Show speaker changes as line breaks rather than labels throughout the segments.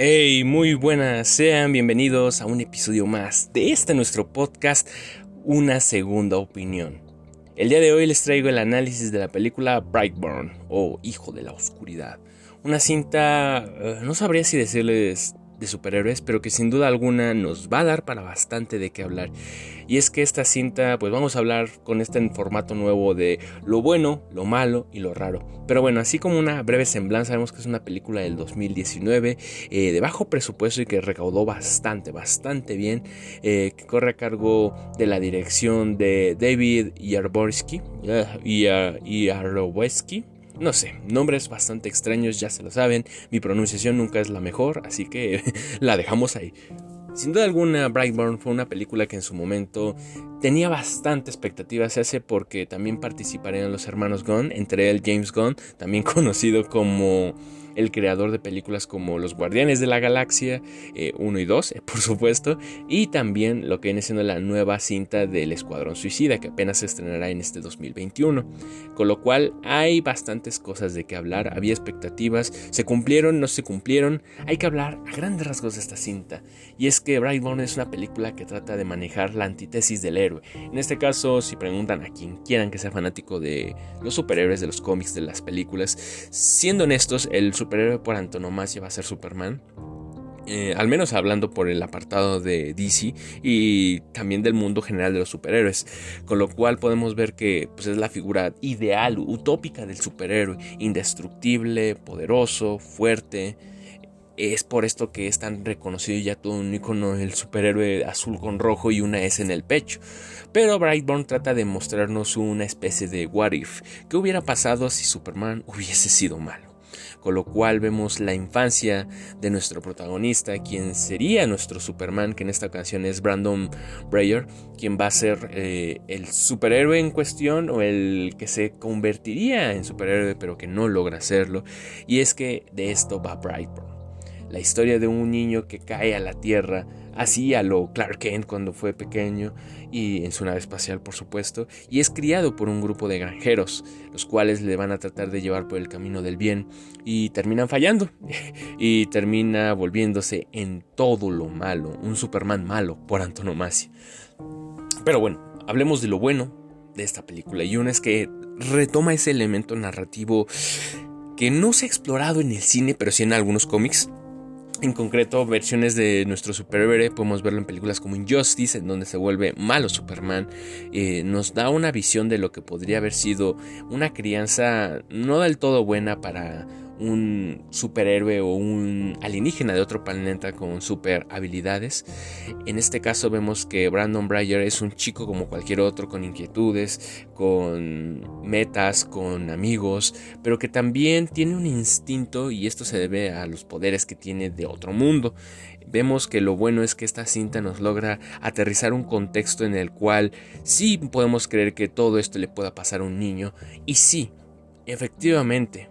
Hey, muy buenas, sean bienvenidos a un episodio más de este nuestro podcast, Una Segunda Opinión. El día de hoy les traigo el análisis de la película Brightburn o Hijo de la Oscuridad. Una cinta, eh, no sabría si decirles de superhéroes, pero que sin duda alguna nos va a dar para bastante de qué hablar. Y es que esta cinta, pues vamos a hablar con este formato nuevo de lo bueno, lo malo y lo raro. Pero bueno, así como una breve semblanza, sabemos que es una película del 2019 eh, de bajo presupuesto y que recaudó bastante, bastante bien, eh, que corre a cargo de la dirección de David Yarborsky y, y no sé, nombres bastante extraños, ya se lo saben. Mi pronunciación nunca es la mejor, así que la dejamos ahí. Sin duda alguna, Brightburn fue una película que en su momento tenía bastante expectativa, se porque también participarían los hermanos Gunn, entre él James Gunn, también conocido como el creador de películas como Los Guardianes de la Galaxia 1 eh, y 2, eh, por supuesto, y también lo que viene siendo la nueva cinta del Escuadrón Suicida, que apenas se estrenará en este 2021. Con lo cual hay bastantes cosas de qué hablar, había expectativas, se cumplieron, no se cumplieron, hay que hablar a grandes rasgos de esta cinta. Y es que Brightburn es una película que trata de manejar la antítesis del héroe. En este caso, si preguntan a quien quieran que sea fanático de los superhéroes, de los cómics, de las películas, siendo honestos, el superhéroe por antonomasia va a ser Superman. Eh, al menos hablando por el apartado de DC y también del mundo general de los superhéroes, con lo cual podemos ver que pues, es la figura ideal, utópica del superhéroe, indestructible, poderoso, fuerte. Es por esto que es tan reconocido ya todo un icono el superhéroe azul con rojo y una S en el pecho. Pero Brightburn trata de mostrarnos una especie de what if, ¿qué hubiera pasado si Superman hubiese sido malo? Con lo cual vemos la infancia de nuestro protagonista, quien sería nuestro Superman, que en esta ocasión es Brandon Breyer, quien va a ser eh, el superhéroe en cuestión o el que se convertiría en superhéroe pero que no logra hacerlo. Y es que de esto va Brightburn. La historia de un niño que cae a la tierra así a lo Clark Kent cuando fue pequeño y en su nave espacial por supuesto, y es criado por un grupo de granjeros, los cuales le van a tratar de llevar por el camino del bien y terminan fallando y termina volviéndose en todo lo malo, un Superman malo por antonomasia. Pero bueno, hablemos de lo bueno de esta película y una es que retoma ese elemento narrativo que no se ha explorado en el cine, pero sí en algunos cómics, en concreto, versiones de nuestro superhéroe podemos verlo en películas como Injustice, en donde se vuelve malo Superman. Eh, nos da una visión de lo que podría haber sido una crianza no del todo buena para un superhéroe o un alienígena de otro planeta con super habilidades. En este caso vemos que Brandon Breyer es un chico como cualquier otro con inquietudes, con metas, con amigos, pero que también tiene un instinto y esto se debe a los poderes que tiene de otro mundo. Vemos que lo bueno es que esta cinta nos logra aterrizar un contexto en el cual sí podemos creer que todo esto le pueda pasar a un niño y sí, efectivamente,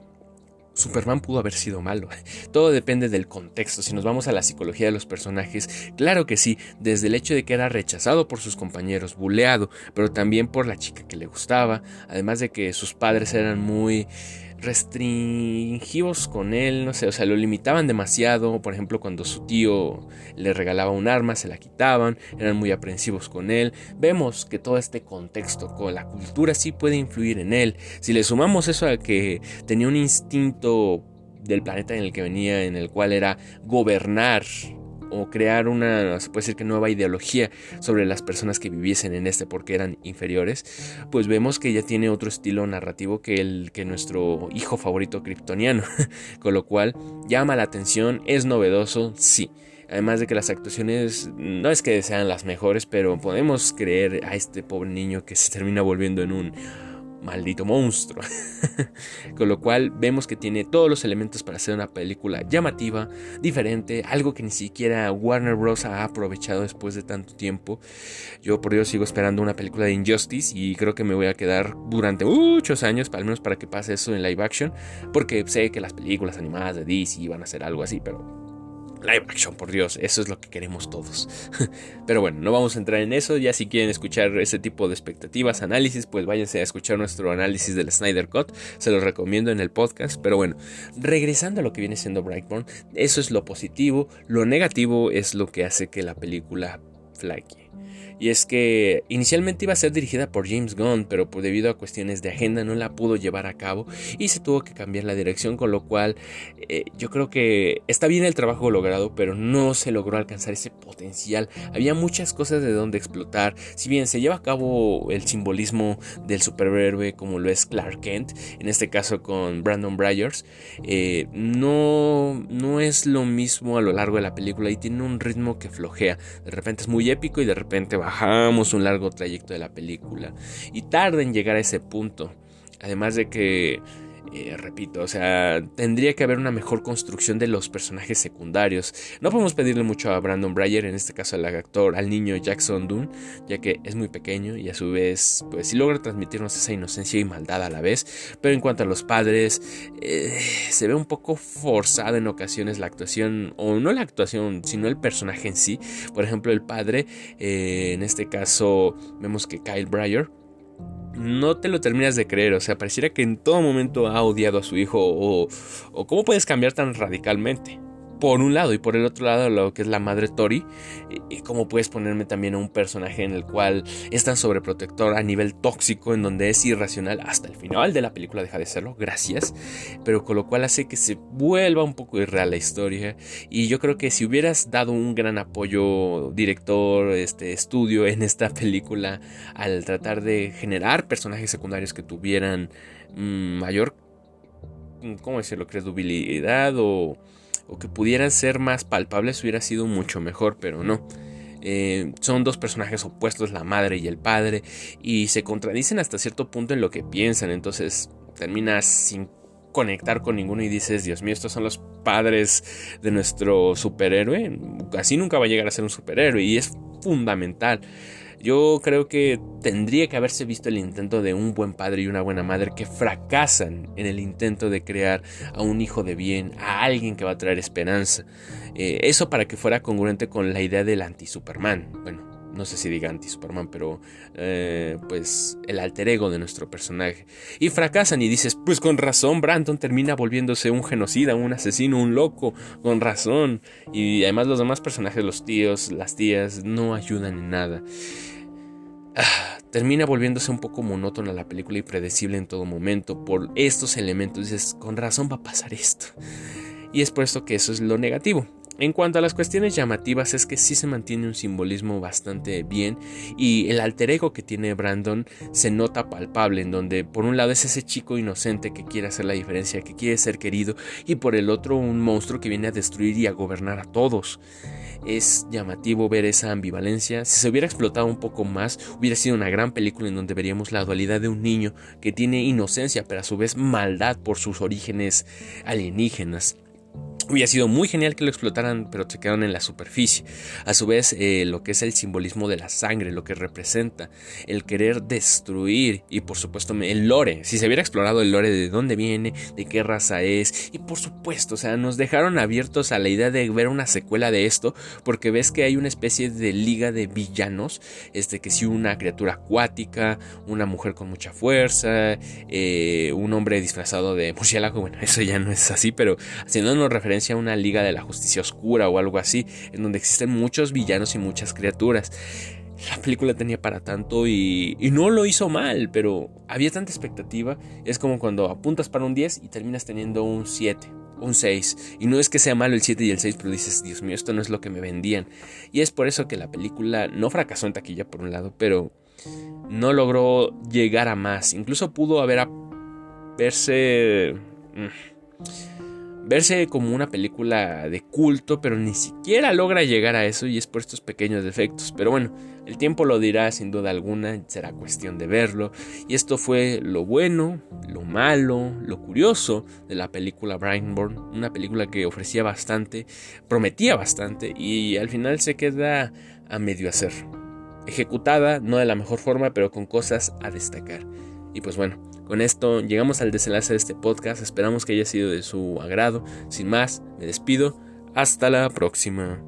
Superman pudo haber sido malo. Todo depende del contexto. Si nos vamos a la psicología de los personajes, claro que sí, desde el hecho de que era rechazado por sus compañeros, buleado, pero también por la chica que le gustaba, además de que sus padres eran muy restringivos con él, no sé, o sea, lo limitaban demasiado, por ejemplo, cuando su tío le regalaba un arma, se la quitaban, eran muy aprensivos con él. Vemos que todo este contexto con la cultura sí puede influir en él. Si le sumamos eso a que tenía un instinto del planeta en el que venía, en el cual era gobernar o crear una, se puede decir que nueva ideología sobre las personas que viviesen en este porque eran inferiores, pues vemos que ya tiene otro estilo narrativo que el que nuestro hijo favorito kryptoniano, con lo cual llama la atención, es novedoso, sí. Además de que las actuaciones no es que sean las mejores, pero podemos creer a este pobre niño que se termina volviendo en un maldito monstruo. Con lo cual vemos que tiene todos los elementos para hacer una película llamativa, diferente, algo que ni siquiera Warner Bros. ha aprovechado después de tanto tiempo. Yo por Dios sigo esperando una película de Injustice y creo que me voy a quedar durante muchos años, al menos para que pase eso en live action, porque sé que las películas animadas de DC van a ser algo así, pero Live action, por Dios, eso es lo que queremos todos. Pero bueno, no vamos a entrar en eso. Ya si quieren escuchar ese tipo de expectativas, análisis, pues váyanse a escuchar nuestro análisis del Snyder Cut. Se los recomiendo en el podcast. Pero bueno, regresando a lo que viene siendo Brightburn, eso es lo positivo. Lo negativo es lo que hace que la película flaque. Y es que inicialmente iba a ser dirigida por James Gunn, pero por debido a cuestiones de agenda no la pudo llevar a cabo y se tuvo que cambiar la dirección, con lo cual eh, yo creo que está bien el trabajo logrado, pero no se logró alcanzar ese potencial. Había muchas cosas de donde explotar. Si bien se lleva a cabo el simbolismo del superhéroe como lo es Clark Kent, en este caso con Brandon Bryers, eh, no, no es lo mismo a lo largo de la película y tiene un ritmo que flojea. De repente es muy épico y de repente va bajamos un largo trayecto de la película y tarda en llegar a ese punto. Además de que eh, repito, o sea, tendría que haber una mejor construcción de los personajes secundarios. No podemos pedirle mucho a Brandon Breyer, en este caso al actor, al niño Jackson Dunn, ya que es muy pequeño y a su vez, pues sí logra transmitirnos esa inocencia y maldad a la vez. Pero en cuanto a los padres, eh, se ve un poco forzado en ocasiones la actuación, o no la actuación, sino el personaje en sí. Por ejemplo, el padre, eh, en este caso, vemos que Kyle Breyer no te lo terminas de creer. O sea, pareciera que en todo momento ha odiado a su hijo o, o cómo puedes cambiar tan radicalmente por un lado y por el otro lado lo que es la madre Tori y, cómo puedes ponerme también a un personaje en el cual es tan sobreprotector a nivel tóxico en donde es irracional hasta el final de la película deja de serlo gracias pero con lo cual hace que se vuelva un poco irreal la historia y yo creo que si hubieras dado un gran apoyo director este estudio en esta película al tratar de generar personajes secundarios que tuvieran mm, mayor cómo decirlo credibilidad o o que pudieran ser más palpables hubiera sido mucho mejor, pero no. Eh, son dos personajes opuestos, la madre y el padre, y se contradicen hasta cierto punto en lo que piensan, entonces terminas sin conectar con ninguno y dices, Dios mío, estos son los padres de nuestro superhéroe, así nunca va a llegar a ser un superhéroe y es fundamental. Yo creo que tendría que haberse visto el intento de un buen padre y una buena madre que fracasan en el intento de crear a un hijo de bien, a alguien que va a traer esperanza. Eh, eso para que fuera congruente con la idea del anti-Superman. Bueno, no sé si diga anti-Superman, pero eh, pues el alter ego de nuestro personaje. Y fracasan y dices, pues con razón, Brandon termina volviéndose un genocida, un asesino, un loco, con razón. Y además los demás personajes, los tíos, las tías, no ayudan en nada. Ah, termina volviéndose un poco monótona la película y predecible en todo momento por estos elementos. Dices, con razón va a pasar esto. Y es por esto que eso es lo negativo. En cuanto a las cuestiones llamativas es que sí se mantiene un simbolismo bastante bien y el alter ego que tiene Brandon se nota palpable en donde por un lado es ese chico inocente que quiere hacer la diferencia, que quiere ser querido y por el otro un monstruo que viene a destruir y a gobernar a todos. Es llamativo ver esa ambivalencia. Si se hubiera explotado un poco más, hubiera sido una gran película en donde veríamos la dualidad de un niño que tiene inocencia pero a su vez maldad por sus orígenes alienígenas. Hubiera sido muy genial que lo explotaran, pero se quedaron en la superficie. A su vez, eh, lo que es el simbolismo de la sangre, lo que representa, el querer destruir y por supuesto el lore. Si se hubiera explorado el lore de dónde viene, de qué raza es, y por supuesto, o sea, nos dejaron abiertos a la idea de ver una secuela de esto, porque ves que hay una especie de liga de villanos, este que si una criatura acuática, una mujer con mucha fuerza, eh, un hombre disfrazado de murciélago, bueno, eso ya no es así, pero haciéndonos referencia a una liga de la justicia oscura o algo así, en donde existen muchos villanos y muchas criaturas. La película tenía para tanto y, no lo hizo mal, pero había tanta expectativa. Es como cuando apuntas para un 10 y terminas teniendo un 7, un 6. Y no es que sea malo el 7 y el 6, pero dices, Dios mío, esto no es lo que me vendían. Y es por eso que la película no fracasó en taquilla por un lado, pero no logró llegar a más. Incluso pudo haber a verse... Mm, verse como una película de culto, pero ni siquiera logra llegar a eso y es por estos pequeños defectos. Pero bueno, el tiempo lo dirá sin duda alguna, será cuestión de verlo. Y esto fue lo bueno, lo malo, lo curioso de la película Brightburn, una película que ofrecía bastante, prometía bastante y al final se queda a medio hacer. Ejecutada, no de la mejor forma, pero con cosas a destacar. Y pues bueno, con esto llegamos al desenlace de este podcast. Esperamos que haya sido de su agrado. Sin más, me despido. Hasta la próxima.